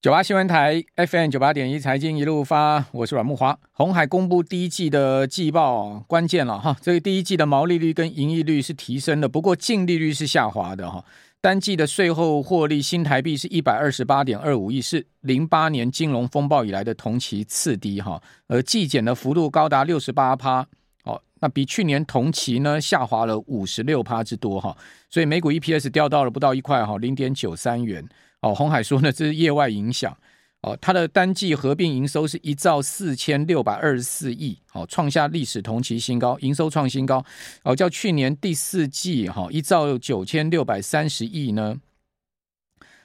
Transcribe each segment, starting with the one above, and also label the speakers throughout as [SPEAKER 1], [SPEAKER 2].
[SPEAKER 1] 九八新闻台 FM 九八点一财经一路发，我是阮慕驊。鸿海公布第一季的季报，关键了哈，这个第一季的毛利率跟盈利率是提升的，不过净利率是下滑的哈。单季的税后获利新台币是一百二十八点二五亿，是零八年金融风暴以来的同期次低哈，而季减的幅度高达六十八趴，哦，那比去年同期呢下滑了五十六趴之多哈，所以每股 EPS 掉到了不到一块哈，零点九三元。哦，鸿海说呢，这是业外影响。哦，它的单季合并营收是一兆四千六百二十四亿，哦，创下历史同期新高，营收创新高。哦，较去年第四季哈一兆九千六百三十亿呢，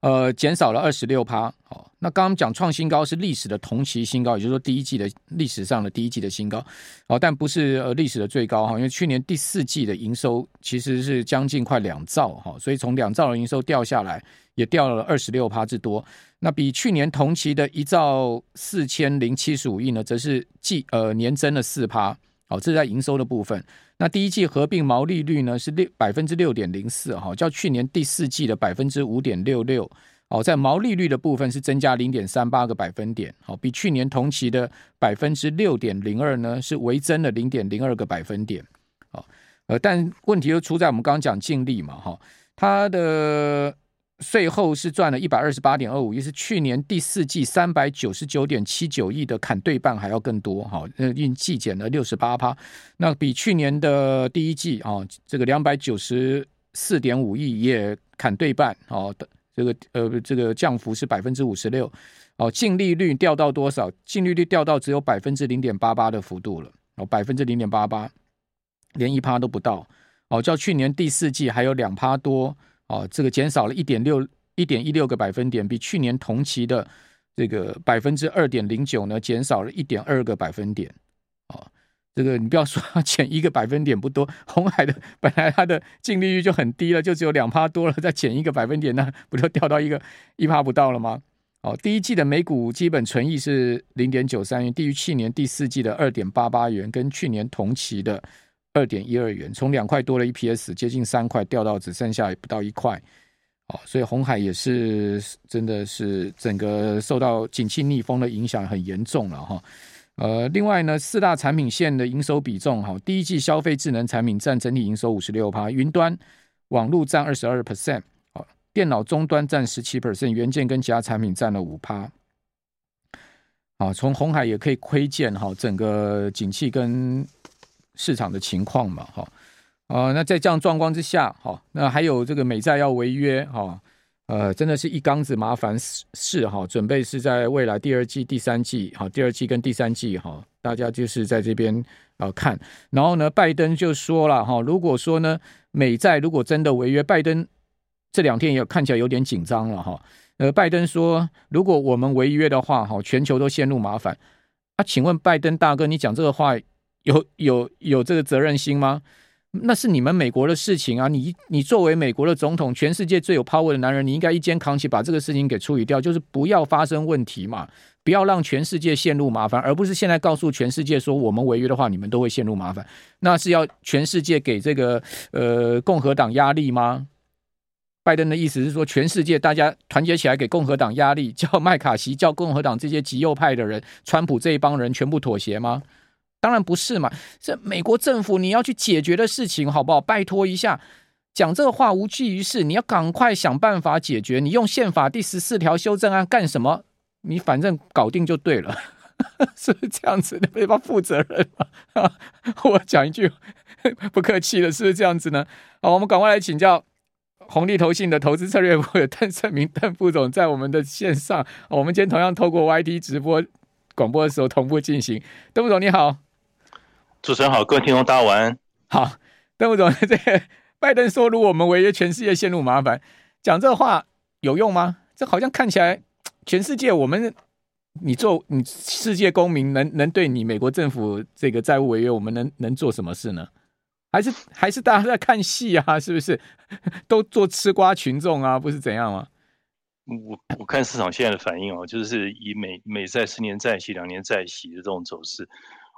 [SPEAKER 1] 呃，减少了二十六趴。哦，那刚刚讲创新高是历史的同期新高，也就是说第一季的历史上的第一季的新高。哦，但不是呃历史的最高哈，因为去年第四季的营收其实是将近快两兆哈，所以从两兆的营收掉下来。也掉了二十六趴之多，那比去年同期的一兆四千零七十五亿呢，则是季呃年增了四趴。好，这是在营收的部分。那第一季合并毛利率呢是六百分之六点零四，哈，较去年第四季的百分之五点六六。哦，在毛利率的部分是增加零点三八个百分点，好，比去年同期的百分之六点零二呢是微增了零点零二个百分点。好，呃，但问题就出在我们刚刚讲净利嘛，哈，它的。税后是赚了一百二十八点二五亿，是去年第四季三百九十九点七九亿的砍对半还要更多哈，那应季减了六十八趴，那比去年的第一季啊，这个两百九十四点五亿也砍对半哦，这个呃这个降幅是百分之五十六哦，净利率掉到多少？净利率掉到只有百分之零点八八的幅度了哦，百分之零点八八，连一趴都不到哦，较去年第四季还有两趴多。哦，这个减少了一点六一点一六个百分点，比去年同期的这个百分之二点零九呢，减少了一点二个百分点。哦，这个你不要说减一个百分点不多，红海的本来它的净利率就很低了，就只有两趴多了，再减一个百分点，那不就掉到一个一趴不到了吗？哦，第一季的每股基本纯益是零点九三元，低于去年第四季的二点八八元，跟去年同期的。二点一二元，从两块多的 EPS 接近三块，掉到只剩下不到一块，哦，所以红海也是真的是整个受到景气逆风的影响很严重了哈。呃，另外呢，四大产品线的营收比重哈，第一季消费智能产品占整体营收五十六趴，云端网络占二十二 percent，哦，电脑终端占十七 percent，元件跟其他产品占了五趴。啊，从红海也可以窥见哈，整个景气跟。市场的情况嘛，哈，啊，那在这样状况之下，哈，那还有这个美债要违约，哈，呃，真的是一缸子麻烦事，哈，准备是在未来第二季、第三季，哈，第二季跟第三季，哈，大家就是在这边啊看，然后呢，拜登就说了，哈，如果说呢，美债如果真的违约，拜登这两天也看起来有点紧张了，哈，呃，拜登说，如果我们违约的话，哈，全球都陷入麻烦，啊，请问拜登大哥，你讲这个话？有有有这个责任心吗？那是你们美国的事情啊！你你作为美国的总统，全世界最有 power 的男人，你应该一肩扛起，把这个事情给处理掉，就是不要发生问题嘛，不要让全世界陷入麻烦，而不是现在告诉全世界说我们违约的话，你们都会陷入麻烦。那是要全世界给这个呃共和党压力吗？拜登的意思是说，全世界大家团结起来给共和党压力，叫麦卡锡，叫共和党这些极右派的人，川普这一帮人全部妥协吗？当然不是嘛！这美国政府你要去解决的事情，好不好？拜托一下，讲这个话无济于事。你要赶快想办法解决。你用宪法第十四条修正案干什么？你反正搞定就对了，是不是这样子？你不要负责任嘛！我讲一句不客气的，是不是这样子呢？好，我们赶快来请教红利投信的投资策略部的邓胜明邓副总，在我们的线上。我们今天同样透过 YT 直播广播的时候同步进行。邓副总你好。
[SPEAKER 2] 主持人好，各位听众大家晚安。
[SPEAKER 1] 好，邓副总，这个拜登说，如果我们违约，全世界陷入麻烦，讲这话有用吗？这好像看起来，全世界我们，你做你世界公民，能能对你美国政府这个债务违约，我们能能做什么事呢？还是还是大家在看戏啊？是不是？都做吃瓜群众啊？不是怎样吗？
[SPEAKER 2] 我我看市场现在的反应哦，就是以美美债十年债息、两年债息的这种走势。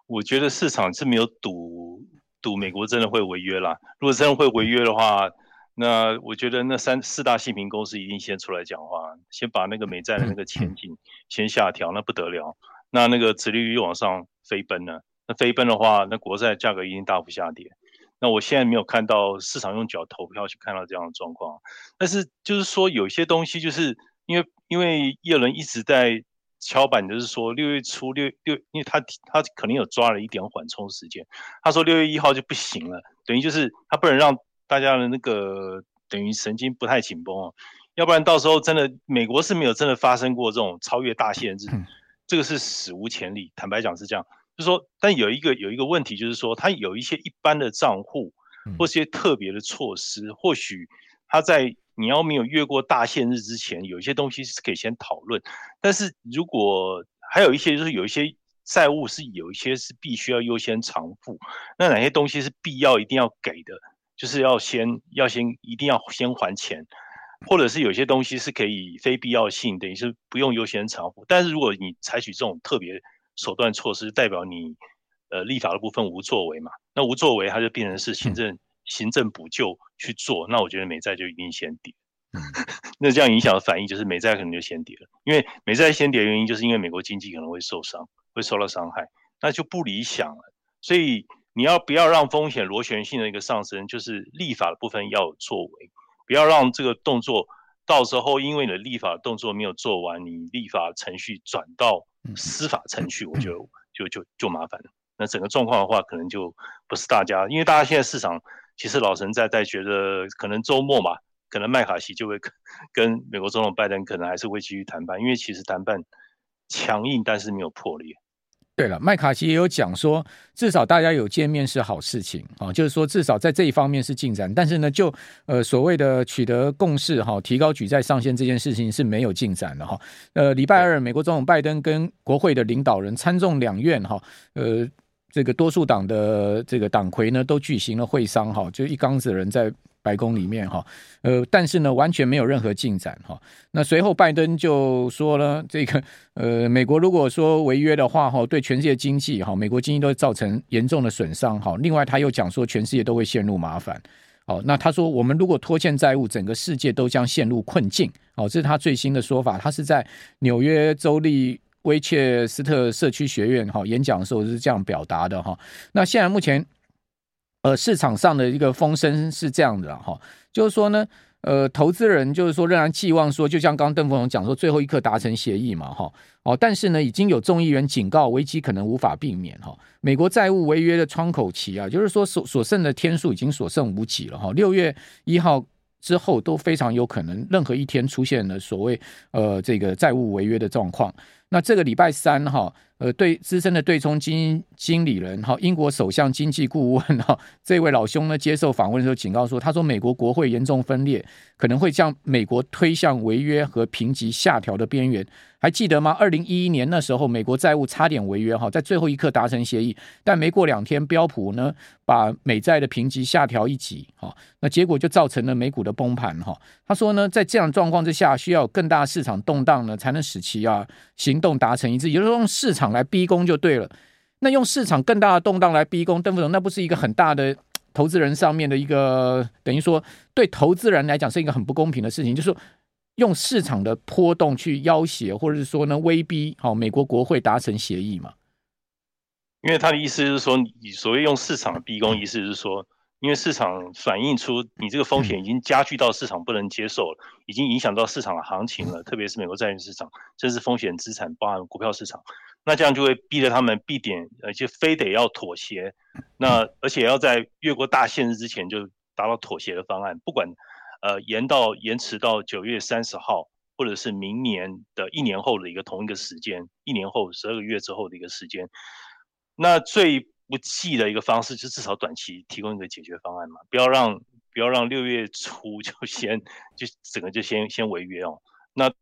[SPEAKER 2] 我觉得市场是没有赌赌美国真的会违约啦。如果真的会违约的话，那我觉得那三四大信评公司一定先出来讲话，先把那个美债的那个前景 先下调，那不得了。那那个殖利率又往上飞奔了，那飞奔的话，那国债价格一定大幅下跌。那我现在没有看到市场用脚投票去看到这样的状况，但是就是说有些东西就是因为因为耶伦一直在敲板，就是说六月初六六，因为他他可能有抓了一点缓冲时间，他说六月一号就不行了，等于就是他不能让。大家的那个等于神经不太紧绷哦，要不然到时候真的美国是没有真的发生过这种超越大限制，这个是史无前例。坦白讲是这样，就是说，但有一个有一个问题就是说，他有一些一般的账户或是一些特别的措施，或许他在你要没有越过大限日之前，有一些东西是可以先讨论。但是如果还有一些就是有一些债务是有一些是必须要优先偿付，那哪些东西是必要一定要给的？就是要先要先一定要先还钱，或者是有些东西是可以非必要性，等于是不用优先偿付。但是如果你采取这种特别手段措施，代表你呃立法的部分无作为嘛？那无作为，它就变成是行政行政补救去做。那我觉得美债就一定先跌。那这样影响的反应就是美债可能就先跌了，因为美债先跌的原因就是因为美国经济可能会受伤，会受到伤害，那就不理想了。所以。你要不要让风险螺旋性的一个上升？就是立法的部分要有作为，不要让这个动作到时候因为你的立法动作没有做完，你立法程序转到司法程序，我觉得就就就麻烦了。那整个状况的话，可能就不是大家，因为大家现在市场其实老神在在觉得，可能周末嘛，可能麦卡锡就会跟美国总统拜登可能还是会继续谈判，因为其实谈判强硬，但是没有破裂。
[SPEAKER 1] 对了，麦卡锡也有讲说，至少大家有见面是好事情啊，就是说至少在这一方面是进展。但是呢，就呃所谓的取得共识哈，提高举债上限这件事情是没有进展的哈。呃，礼拜二，美国总统拜登跟国会的领导人参众两院哈，呃，这个多数党的这个党魁呢都举行了会商哈，就一缸子人在。白宫里面哈，呃，但是呢，完全没有任何进展哈。那随后拜登就说了，这个呃，美国如果说违约的话哈，对全世界经济哈，美国经济都会造成严重的损伤哈。另外他又讲说，全世界都会陷入麻烦。哦，那他说，我们如果拖欠债务，整个世界都将陷入困境。哦，这是他最新的说法。他是在纽约州立威切斯特社区学院哈演讲的时候是这样表达的哈。那现在目前。呃，市场上的一个风声是这样的哈，就是说呢，呃，投资人就是说仍然寄望说，就像刚刚邓丰讲说，最后一刻达成协议嘛，哈，哦，但是呢，已经有众议员警告，危机可能无法避免哈。美国债务违约的窗口期啊，就是说所所剩的天数已经所剩无几了哈。六月一号之后都非常有可能，任何一天出现了所谓呃这个债务违约的状况。那这个礼拜三哈。呃，对资深的对冲基金经理人哈，英国首相经济顾问哈，这位老兄呢接受访问的时候警告说，他说美国国会严重分裂，可能会将美国推向违约和评级下调的边缘。还记得吗？二零一一年那时候，美国债务差点违约哈，在最后一刻达成协议，但没过两天，标普呢把美债的评级下调一级哈，那结果就造成了美股的崩盘哈。他说呢，在这样状况之下，需要更大市场动荡呢，才能使其啊行动达成一致，也就是说用市场来逼宫就对了。那用市场更大的动荡来逼宫，邓副总，那不是一个很大的投资人上面的一个等于说对投资人来讲是一个很不公平的事情，就是说。用市场的波动去要挟，或者是说呢，威逼好美国国会达成协议嘛？
[SPEAKER 2] 因为他的意思就是说，你所谓用市场的逼宫，意思是说，因为市场反映出你这个风险已经加剧到市场不能接受了，已经影响到市场的行情了，特别是美国债券市场，甚至风险资产，包含股票市场，那这样就会逼着他们必点，而且非得要妥协，那而且要在越过大限制之前就达到妥协的方案，不管。呃，延到延迟到九月三十号，或者是明年的一年后的一个同一个时间，一年后十二个月之后的一个时间。那最不济的一个方式，就至少短期提供一个解决方案嘛，不要让不要让六月初 就先就整个就先先违约哦。那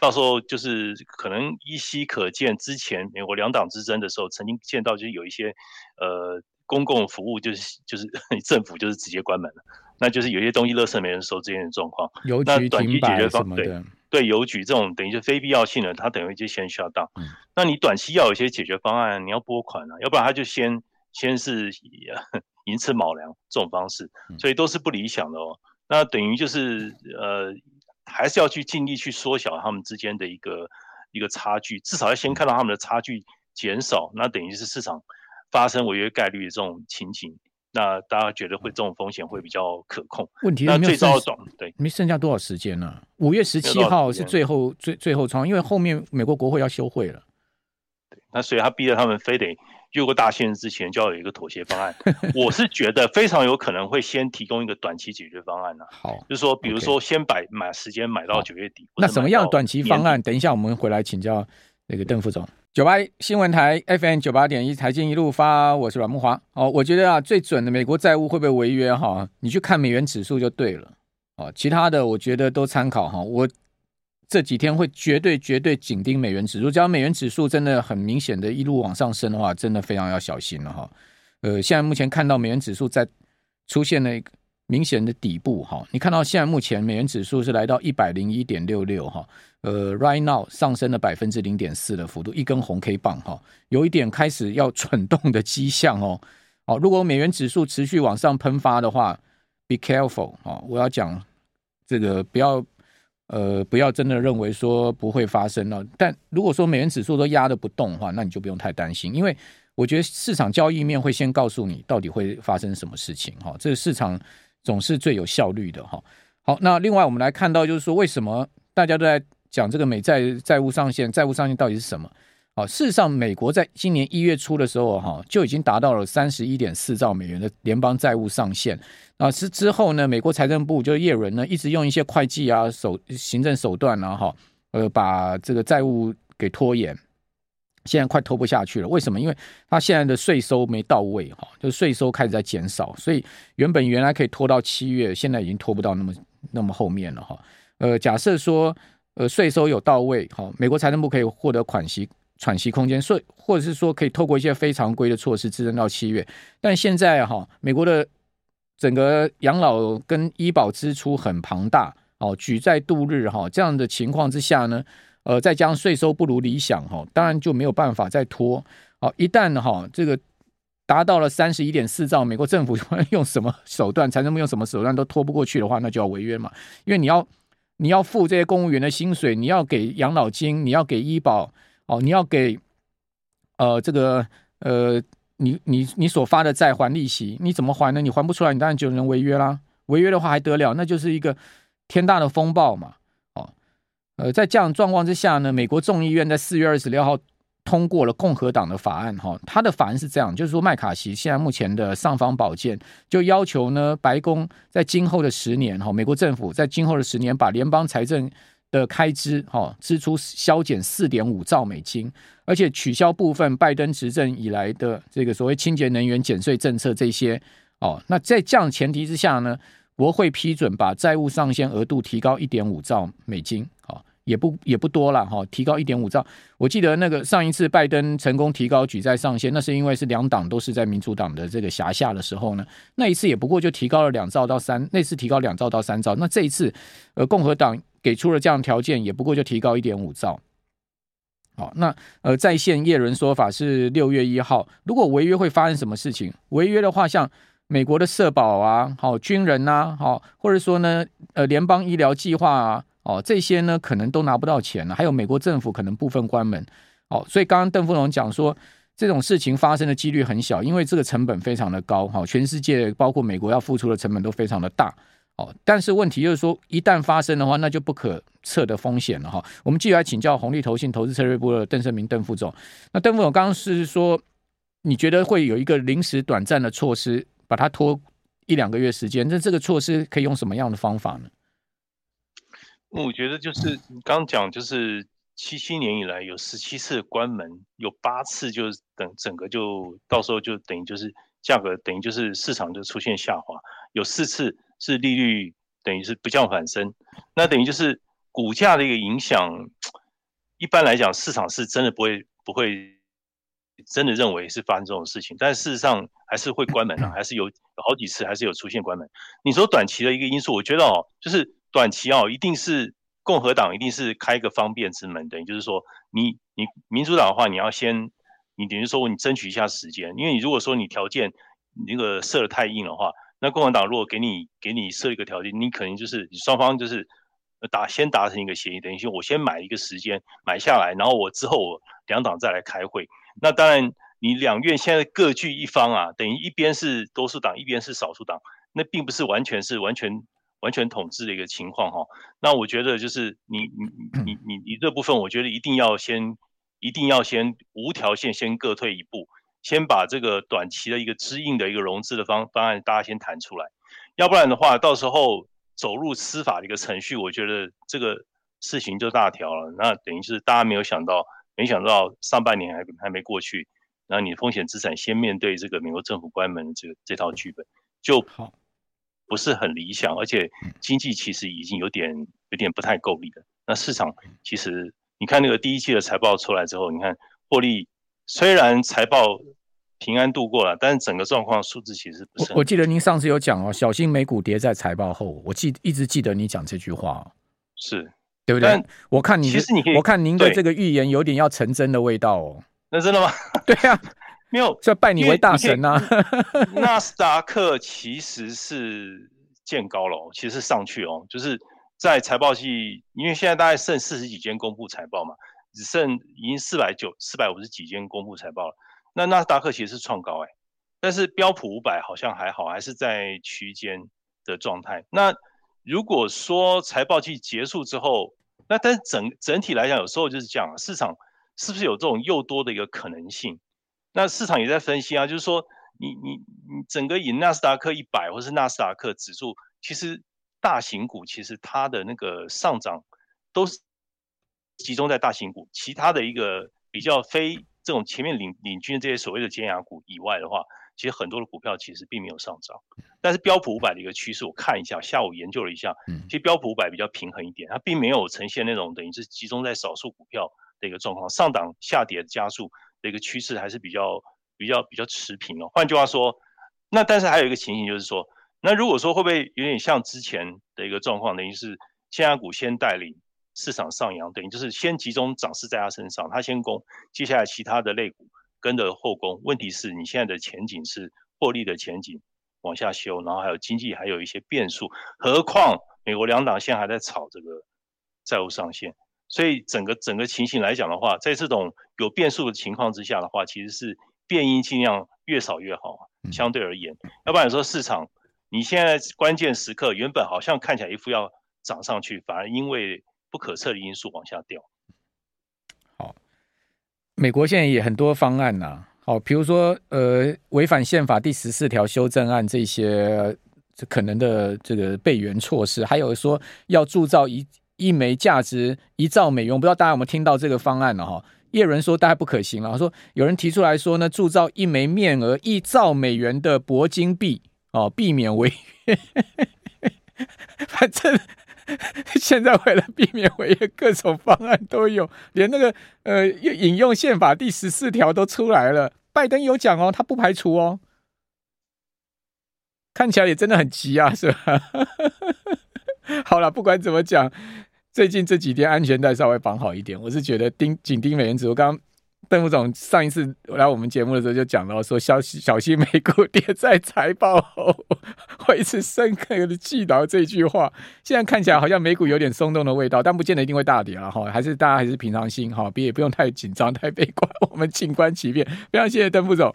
[SPEAKER 2] 到时候就是可能依稀可见，之前美国两党之争的时候，曾经见到就是有一些呃公共服务就是就是 政府就是直接关门了。那就是有些东西垃圾没人收这样的状况，那短期解决方对对邮局这种等于是非必要性的，它等于就先 shut down。嗯、那你短期要有一些解决方案，你要拨款啊，要不然它就先先是以 寅吃卯粮这种方式，所以都是不理想的哦。那等于就是呃，还是要去尽力去缩小他们之间的一个一个差距，至少要先看到他们的差距减少，那等于是市场发生违约概率的这种情景，那大家觉得会这种风险会比较可控。
[SPEAKER 1] 问题是那最糟的对，没剩下多少时间呢、啊？五月十七号是最后最最后窗，因为后面美国国会要休会了。
[SPEAKER 2] 对，那所以他逼着他们非得。越过大限之前就要有一个妥协方案，我是觉得非常有可能会先提供一个短期解决方案呢、啊。
[SPEAKER 1] 好，
[SPEAKER 2] 就是说，比如说先买买时间买到九月底。
[SPEAKER 1] 那什么样短期方案？等一下我们回来请教那个邓副总。九八新闻台 FM 九八点一财经一路发，我是阮木华。哦，我觉得啊，最准的美国债务会不会违约哈？你去看美元指数就对了。哦，其他的我觉得都参考哈。我。这几天会绝对绝对紧盯美元指数，只要美元指数真的很明显的一路往上升的话，真的非常要小心了哈。呃，现在目前看到美元指数在出现了一个明显的底部哈，你看到现在目前美元指数是来到一百零一点六六哈，呃，right now 上升了百分之零点四的幅度，一根红 K 棒哈，有一点开始要蠢动的迹象哦。哦，如果美元指数持续往上喷发的话，be careful 啊，我要讲这个不要。呃，不要真的认为说不会发生了。但如果说美元指数都压得不动的话，那你就不用太担心，因为我觉得市场交易面会先告诉你到底会发生什么事情哈。这个市场总是最有效率的哈。好，那另外我们来看到就是说，为什么大家都在讲这个美债债务上限？债务上限到底是什么？好，事实上，美国在今年一月初的时候，哈就已经达到了三十一点四兆美元的联邦债务上限。啊，是之后呢，美国财政部就是耶伦呢，一直用一些会计啊手行政手段啊，哈，呃，把这个债务给拖延，现在快拖不下去了。为什么？因为他现在的税收没到位，哈，就税收开始在减少，所以原本原来可以拖到七月，现在已经拖不到那么那么后面了，哈。呃，假设说，呃，税收有到位，哈，美国财政部可以获得款息。喘息空间，所以或者是说可以透过一些非常规的措施支撑到七月，但现在哈，美国的整个养老跟医保支出很庞大哦，举债度日哈，这样的情况之下呢，呃，再加上税收不如理想哈，当然就没有办法再拖。好，一旦哈这个达到了三十一点四兆，美国政府 用什么手段，财政部用什么手段都拖不过去的话，那就要违约嘛，因为你要你要付这些公务员的薪水，你要给养老金，你要给医保。哦，你要给呃这个呃你你你所发的债还利息，你怎么还呢？你还不出来，你当然就能违约啦。违约的话还得了，那就是一个天大的风暴嘛。哦，呃，在这样状况之下呢，美国众议院在四月二十六号通过了共和党的法案。哈、哦，他的法案是这样，就是说麦卡锡现在目前的尚方宝剑，就要求呢白宫在今后的十年，哈、哦，美国政府在今后的十年把联邦财政。的开支哈支出削减四点五兆美金，而且取消部分拜登执政以来的这个所谓清洁能源减税政策这些哦，那在这样前提之下呢，国会批准把债务上限额度提高一点五兆美金，哦，也不也不多了哈，提高一点五兆。我记得那个上一次拜登成功提高举债上限，那是因为是两党都是在民主党的这个辖下的时候呢，那一次也不过就提高了两兆到三，那次提高两兆到三兆，那这一次呃共和党。给出了这样条件，也不过就提高一点五兆。好，那呃，在线叶伦说法是六月一号，如果违约会发生什么事情？违约的话，像美国的社保啊，好军人呐、啊，好，或者说呢，呃，联邦医疗计划啊，哦，这些呢可能都拿不到钱了。还有美国政府可能部分关门。哦，所以刚刚邓副总讲说，这种事情发生的几率很小，因为这个成本非常的高。好，全世界包括美国要付出的成本都非常的大。哦，但是问题就是说，一旦发生的话，那就不可测的风险了哈。我们继续来请教红利投信投资策略部的邓胜明邓副总。那邓副总刚刚是说，你觉得会有一个临时短暂的措施，把它拖一两个月时间？那这个措施可以用什么样的方法呢？
[SPEAKER 2] 我觉得就是你刚讲，就是七七年以来有十七次关门，有八次就是等整个就到时候就等于就是价格等于就是市场就出现下滑，有四次。是利率等于是不降反升，那等于就是股价的一个影响。一般来讲，市场是真的不会不会真的认为是发生这种事情，但事实上还是会关门啊，还是有好几次还是有出现关门。你说短期的一个因素，我觉得哦，就是短期哦，一定是共和党一定是开一个方便之门，等于就是说你你民主党的话，你要先你等于说你争取一下时间，因为你如果说你条件那个设的太硬的话。那共和党如果给你给你设一个条件，你可能就是你双方就是打先达成一个协议，等于说我先买一个时间买下来，然后我之后我两党再来开会。那当然，你两院现在各据一方啊，等于一边是多数党，一边是少数党，那并不是完全是完全完全统治的一个情况哈。那我觉得就是你你你你你这部分，我觉得一定要先一定要先无条件先各退一步。先把这个短期的一个支应的一个融资的方方案，大家先谈出来，要不然的话，到时候走入司法的一个程序，我觉得这个事情就大条了。那等于是大家没有想到，没想到上半年还还没过去，然后你风险资产先面对这个美国政府关门这个这套剧本，就不是很理想，而且经济其实已经有点有点不太够力了。那市场其实你看那个第一季的财报出来之后，你看获利虽然财报。平安度过了，但是整个状况数字其实不是。
[SPEAKER 1] 我记得您上次有讲哦，小心美股跌在财报后。我记一直记得你讲这句话，
[SPEAKER 2] 是
[SPEAKER 1] 对不对？我看你，其实你我看您的这个预言有点要成真的味道哦。
[SPEAKER 2] 那真的吗？
[SPEAKER 1] 对啊，
[SPEAKER 2] 没有，
[SPEAKER 1] 就拜你为大神呐、啊。
[SPEAKER 2] 纳斯达克其实是见高了，其实是上去哦，就是在财报季，因为现在大概剩四十几间公布财报嘛，只剩已经四百九、四百五十几间公布财报了。那纳斯达克其实是创高哎，但是标普五百好像还好，还是在区间的状态。那如果说财报季结束之后，那但是整整体来讲，有时候就是这样，市场是不是有这种又多的一个可能性？那市场也在分析啊，就是说你你你整个以纳斯达克一百或是纳斯达克指数，其实大型股其实它的那个上涨都是集中在大型股，其他的一个比较非。这种前面领领军的这些所谓的尖牙股以外的话，其实很多的股票其实并没有上涨。但是标普五百的一个趋势，我看一下，下午研究了一下，其实标普五百比较平衡一点，它并没有呈现那种等于是集中在少数股票的一个状况，上档下跌加速的一个趋势还是比较比较比较持平哦。换句话说，那但是还有一个情形就是说，那如果说会不会有点像之前的一个状况，等于是尖牙股先带领。市场上扬，等于就是先集中涨势在他身上，他先攻，接下来其他的类股跟着后攻。问题是你现在的前景是获利的前景往下修，然后还有经济还有一些变数，何况美国两党现在还在炒这个债务上限，所以整个整个情形来讲的话，在这种有变数的情况之下的话，其实是变因尽量越少越好，相对而言，要不然说市场你现在关键时刻原本好像看起来一副要涨上去，反而因为不可测的因素往下掉。
[SPEAKER 1] 好，美国现在也很多方案呐、好，比如说呃，违反宪法第十四条修正案这些可能的这个备援措施，还有说要铸造一一枚价值一兆美元，我不知道大家有没有听到这个方案了哈？叶伦说大概不可行了，说有人提出来说呢，铸造一枚面额一兆美元的铂金币哦，避免违约。反正。现在为了避免违约，各种方案都有，连那个呃引用宪法第十四条都出来了。拜登有讲哦，他不排除哦，看起来也真的很急啊，是吧？好了，不管怎么讲，最近这几天安全带稍微绑好一点，我是觉得盯紧盯美元指数。我刚刚。邓副总上一次来我们节目的时候就讲到说，小小心美股跌在财报后，我一直深刻的记到这句话。现在看起来好像美股有点松动的味道，但不见得一定会大跌了哈。还是大家还是平常心哈，别也不用太紧张太悲观，我们静观其变。非常谢谢邓副总。